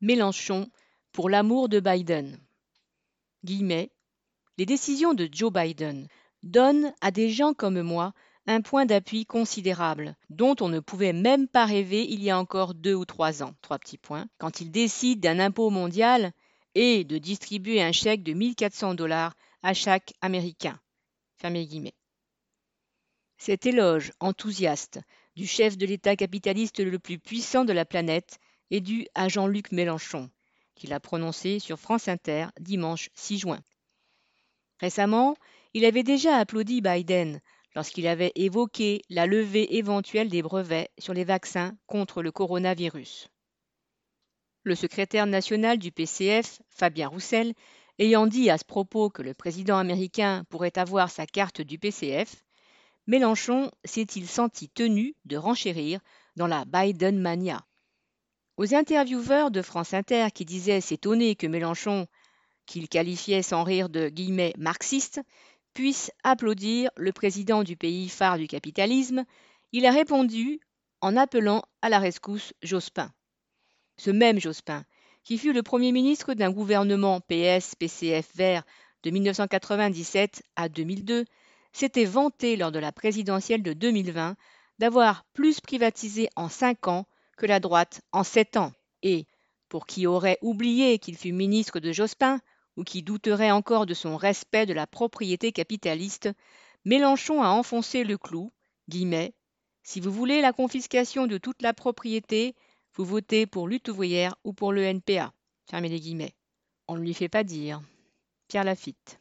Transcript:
Mélenchon pour l'amour de Biden. Guillemets, les décisions de Joe Biden donnent à des gens comme moi un point d'appui considérable, dont on ne pouvait même pas rêver il y a encore deux ou trois ans, trois petits points, quand il décide d'un impôt mondial et de distribuer un chèque de 1400 dollars à chaque Américain. Guillemets. Cet éloge enthousiaste du chef de l'État capitaliste le plus puissant de la planète est dû à Jean-Luc Mélenchon, qui l'a prononcé sur France Inter dimanche 6 juin. Récemment, il avait déjà applaudi Biden lorsqu'il avait évoqué la levée éventuelle des brevets sur les vaccins contre le coronavirus. Le secrétaire national du PCF, Fabien Roussel, ayant dit à ce propos que le président américain pourrait avoir sa carte du PCF, Mélenchon s'est-il senti tenu de renchérir dans la Biden mania. Aux intervieweurs de France Inter qui disaient s'étonner que Mélenchon, qu'il qualifiait sans rire de guillemets marxiste, puisse applaudir le président du pays phare du capitalisme, il a répondu en appelant à la rescousse Jospin. Ce même Jospin, qui fut le Premier ministre d'un gouvernement PS-PCF vert de 1997 à 2002, s'était vanté lors de la présidentielle de 2020 d'avoir plus privatisé en cinq ans que la droite en sept ans. Et, pour qui aurait oublié qu'il fut ministre de Jospin, ou qui douterait encore de son respect de la propriété capitaliste, Mélenchon a enfoncé le clou, si vous voulez la confiscation de toute la propriété, vous votez pour lutte ouvrière ou pour le NPA. On ne lui fait pas dire. Pierre Lafitte.